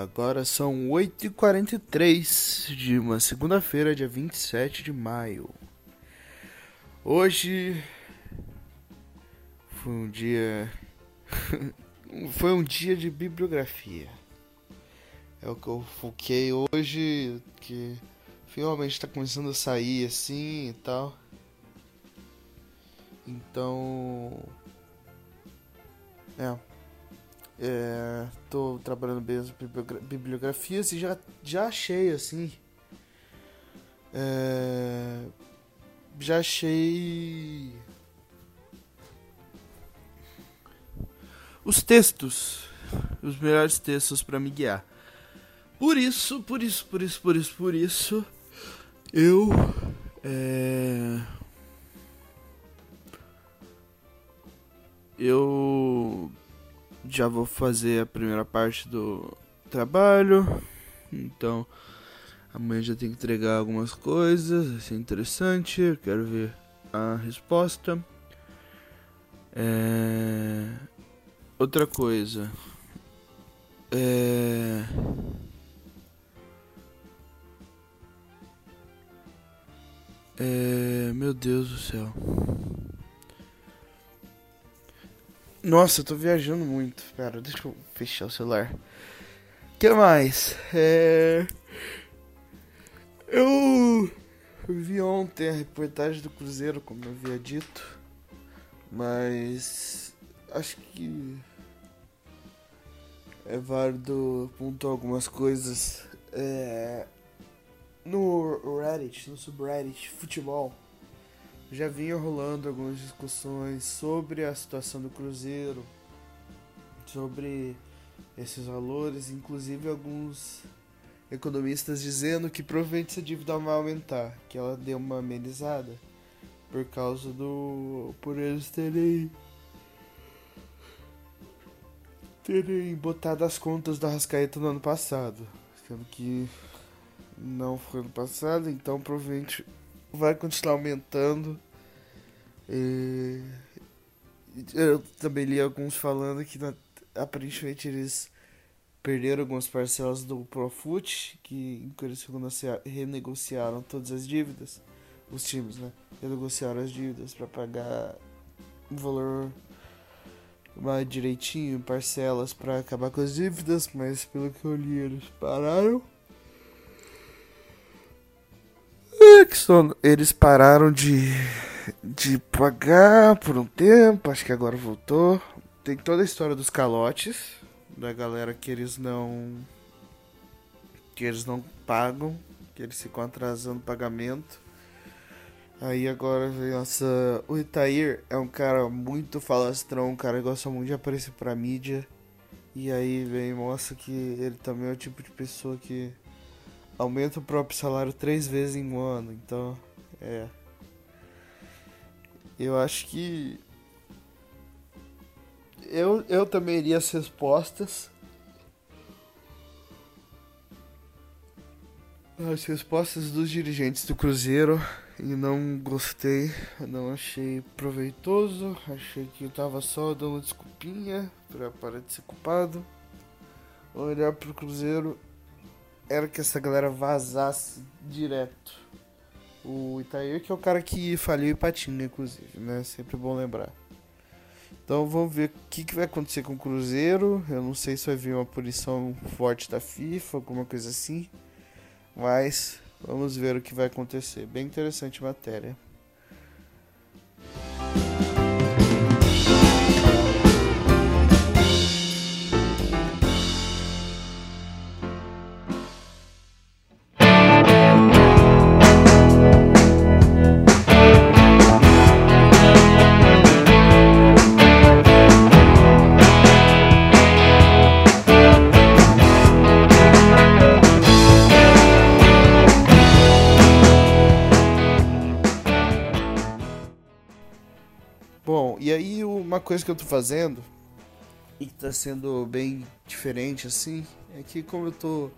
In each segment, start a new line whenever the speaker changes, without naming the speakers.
Agora são 8h43 de uma segunda-feira, dia 27 de maio. Hoje foi um dia. foi um dia de bibliografia. É o que eu foquei hoje, que finalmente está começando a sair assim e tal. Então. É. É, tô trabalhando bem as bibliografias e já, já achei assim. É, já achei os textos, os melhores textos para me guiar. Por isso, por isso, por isso, por isso, por isso, eu é, eu já vou fazer a primeira parte do trabalho. Então, amanhã já tenho que entregar algumas coisas, vai ser interessante. Eu quero ver a resposta. É... Outra coisa. É... É... Meu Deus do céu. Nossa, eu tô viajando muito. Pera, deixa eu fechar o celular. Que mais? É... Eu vi ontem a reportagem do Cruzeiro, como eu havia dito. Mas acho que é válido pontuar algumas coisas. É... No Reddit, no subreddit futebol já vinha rolando algumas discussões sobre a situação do Cruzeiro, sobre esses valores, inclusive alguns economistas dizendo que provavelmente essa dívida vai aumentar, que ela deu uma amenizada por causa do por eles terem terem botado as contas da Rascaeta no ano passado, sendo que não foi ano passado, então provavelmente vai continuar aumentando. Eu também li alguns falando que aparentemente eles perderam algumas parcelas do Profut, que em eles renegociaram todas as dívidas, os times, né? Renegociaram as dívidas para pagar um valor mais direitinho, parcelas para acabar com as dívidas, mas pelo que eu li eles pararam. Jackson, eles pararam de, de pagar por um tempo, acho que agora voltou. Tem toda a história dos calotes, da galera que eles não. que eles não pagam, que eles ficam atrasando o pagamento. Aí agora vem essa. O Itair é um cara muito falastrão, um cara que gosta muito de aparecer pra mídia. E aí vem mostra que ele também é o tipo de pessoa que aumenta o próprio salário três vezes em um ano. Então, é. Eu acho que. Eu, eu também iria as respostas. As respostas dos dirigentes do Cruzeiro e não gostei, não achei proveitoso, achei que eu tava só dando desculpinha pra parar de ser culpado. Olhar pro Cruzeiro era que essa galera vazasse direto. O Itair, que é o cara que faliu Ipatinga, inclusive, né? Sempre bom lembrar. Então vamos ver o que, que vai acontecer com o Cruzeiro. Eu não sei se vai vir uma punição forte da FIFA, alguma coisa assim. Mas vamos ver o que vai acontecer. Bem interessante a matéria. Bom, e aí uma coisa que eu tô fazendo e que tá sendo bem diferente assim, é que como eu tô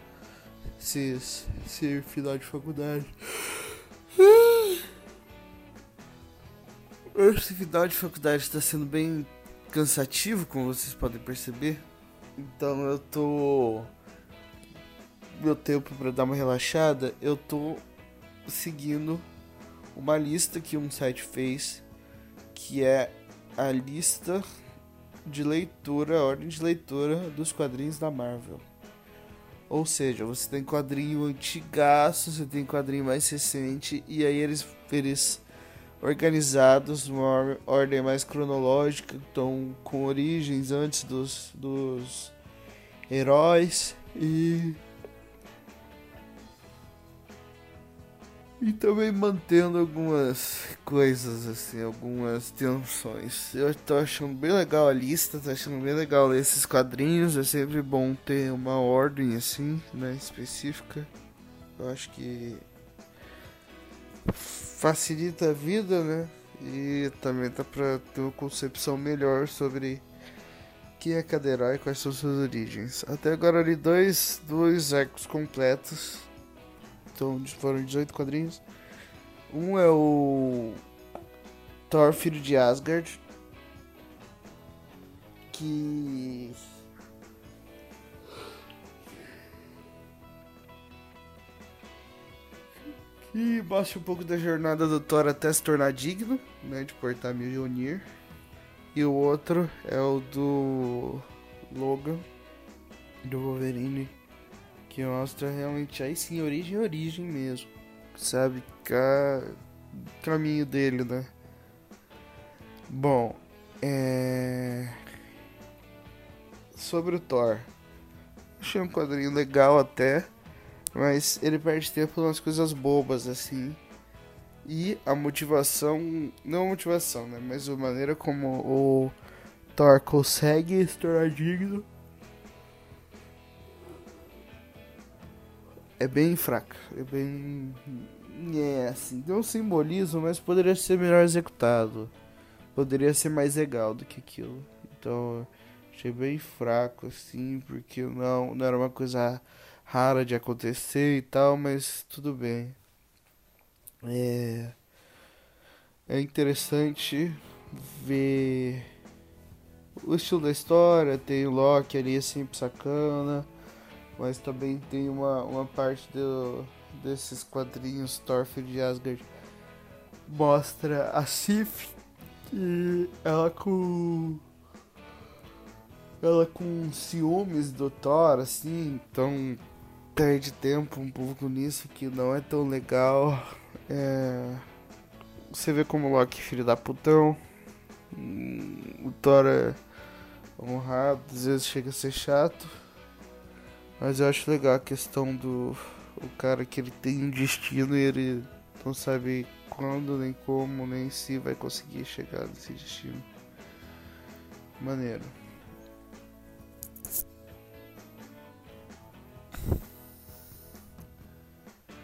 se, se final de faculdade. Esse final de faculdade está sendo bem cansativo, como vocês podem perceber. Então eu tô meu tempo para dar uma relaxada, eu tô seguindo uma lista que um site fez, que é a lista de leitura, a ordem de leitura dos quadrinhos da Marvel. Ou seja, você tem quadrinho antigaço, você tem quadrinho mais recente, e aí eles, eles organizados numa ordem mais cronológica, então com origens antes dos, dos heróis e E também mantendo algumas coisas, assim, algumas tensões. Eu tô achando bem legal a lista, tô achando bem legal esses quadrinhos. É sempre bom ter uma ordem, assim, né, específica. Eu acho que facilita a vida, né? E também dá pra ter uma concepção melhor sobre quem é cada herói e quais são suas origens. Até agora li dois, dois arcos completos então foram 18 quadrinhos. Um é o Thor, filho de Asgard. Que. Que mostra um pouco da jornada do Thor até se tornar digno, né? De portar Mjolnir. E o outro é o do Logan, do Wolverine que mostra realmente aí sim origem origem mesmo. Sabe? Ca... Caminho dele, né? Bom, é. Sobre o Thor. Achei um quadrinho legal até. Mas ele perde tempo nas coisas bobas, assim. E a motivação. Não a motivação, né? Mas a maneira como o Thor consegue se tornar digno é bem fraca. É bem. É, assim, tem um simbolismo, mas poderia ser melhor executado. Poderia ser mais legal do que aquilo. Então, achei bem fraco, assim, porque não, não era uma coisa rara de acontecer e tal, mas tudo bem. É. É interessante ver o estilo da história, tem o Loki ali sempre sacana mas também tem uma, uma parte do, desses quadrinhos Thorfinn de Asgard. Mostra a Sif e ela com ela com ciúmes do Thor assim então perde tempo um pouco nisso que não é tão legal. É... você vê como o Loki filho da putão o Thor é honrado às vezes chega a ser chato mas eu acho legal a questão do o cara que ele tem um destino e ele não sabe quando, nem como, nem se vai conseguir chegar nesse destino. Maneiro.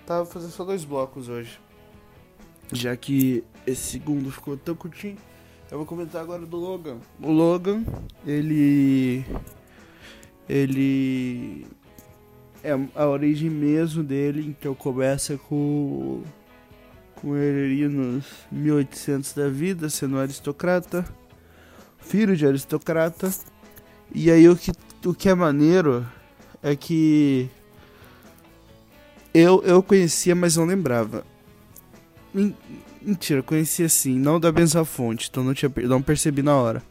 Tava fazendo só dois blocos hoje. Já que esse segundo ficou tão curtinho, eu vou comentar agora do Logan. O Logan, ele. Ele é a origem mesmo dele, então começa com com ele nos 1800 da vida, sendo aristocrata, filho de aristocrata. E aí o que, o que é maneiro é que eu, eu conhecia, mas não lembrava. Mentira, conhecia sim, não da mesma fonte, então não, tinha, não percebi na hora.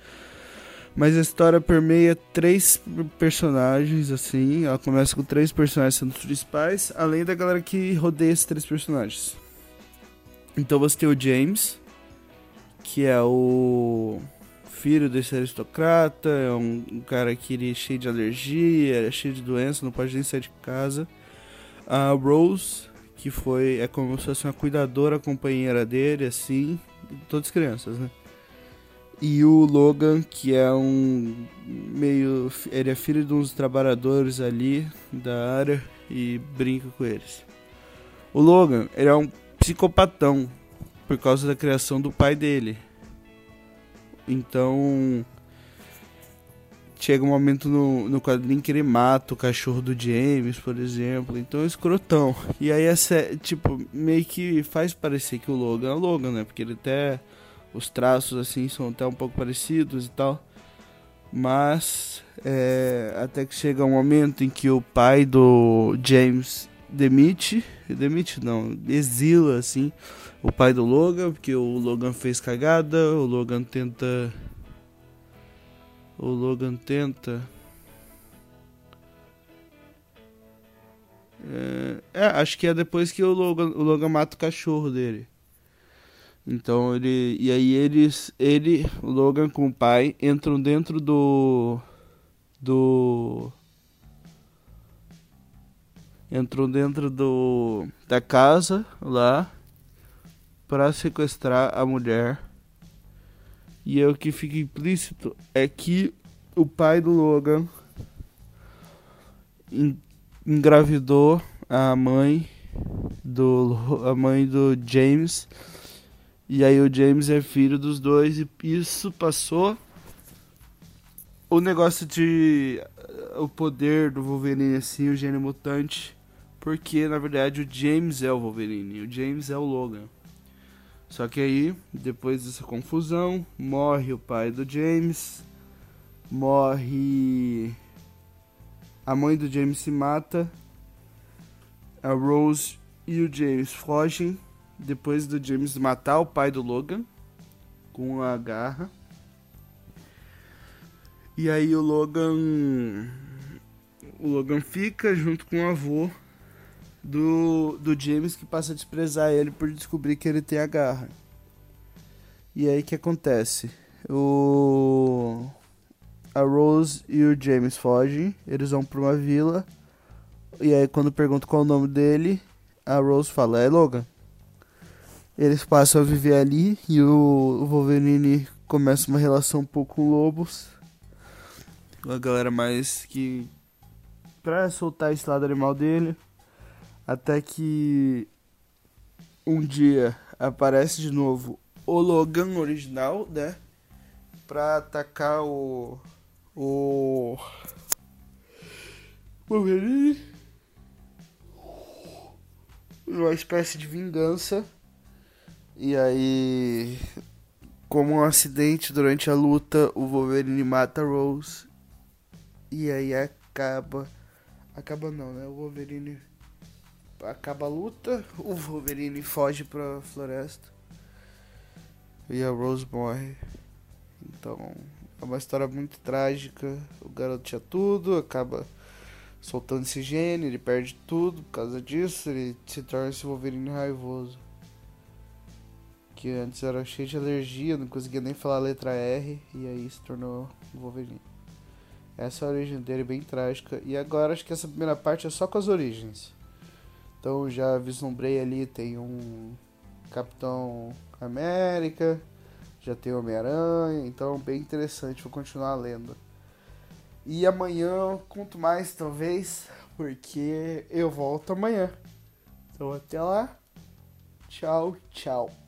Mas a história permeia três personagens, assim. Ela começa com três personagens sendo principais, além da galera que rodeia esses três personagens. Então você tem o James, que é o filho desse aristocrata, é um, um cara que ele é cheio de alergia, é cheio de doença, não pode nem sair de casa. A Rose, que foi é como se fosse uma cuidadora companheira dele, assim, todas crianças, né? E o Logan, que é um meio. Ele é filho de uns trabalhadores ali da área e brinca com eles. O Logan, ele é um psicopatão por causa da criação do pai dele. Então. Chega um momento no, no quadrinho que ele mata o cachorro do James, por exemplo. Então é escrotão. E aí essa, tipo, meio que faz parecer que o Logan é o Logan, né? Porque ele até os traços assim são até um pouco parecidos e tal. Mas é, até que chega um momento em que o pai do James demite, demite não, exila assim o pai do Logan, porque o Logan fez cagada, o Logan tenta o Logan tenta é, é, acho que é depois que o Logan, o Logan mata o cachorro dele. Então ele. E aí eles. Ele, Logan com o pai, entram dentro do. Do. Entram dentro do. Da casa lá. Pra sequestrar a mulher. E é o que fica implícito é que o pai do Logan engravidou a mãe do a mãe do James e aí o James é filho dos dois e isso passou o negócio de o poder do Wolverine assim, o gênio mutante, porque na verdade o James é o Wolverine, o James é o Logan. Só que aí, depois dessa confusão, morre o pai do James, morre a mãe do James se mata, a Rose e o James fogem depois do James matar o pai do Logan com a garra. E aí o Logan o Logan fica junto com o avô do, do James que passa a desprezar ele por descobrir que ele tem a garra. E aí que acontece? O a Rose e o James fogem, eles vão para uma vila. E aí quando perguntam qual é o nome dele, a Rose fala: "É Logan". Eles passam a viver ali e o Wolverine começa uma relação um pouco com lobos. A galera mais que. pra soltar esse lado animal dele. Até que. Um dia aparece de novo o Logan original, né? Pra atacar o. O. Wolverine. Uma espécie de vingança e aí, como um acidente durante a luta, o Wolverine mata a Rose. E aí acaba. Acaba não, né? O Wolverine acaba a luta, o Wolverine foge pra floresta. E a Rose morre. Então, é uma história muito trágica. O garoto tinha tudo, acaba soltando esse gene, ele perde tudo por causa disso, ele se torna esse Wolverine raivoso que antes era cheio de alergia, não conseguia nem falar a letra R, e aí se tornou Wolverine. Essa é a origem dele, bem trágica. E agora acho que essa primeira parte é só com as origens. Então já vislumbrei ali, tem um Capitão América, já tem Homem-Aranha, então bem interessante, vou continuar lendo. E amanhã conto mais, talvez, porque eu volto amanhã. Então até lá. Tchau, tchau.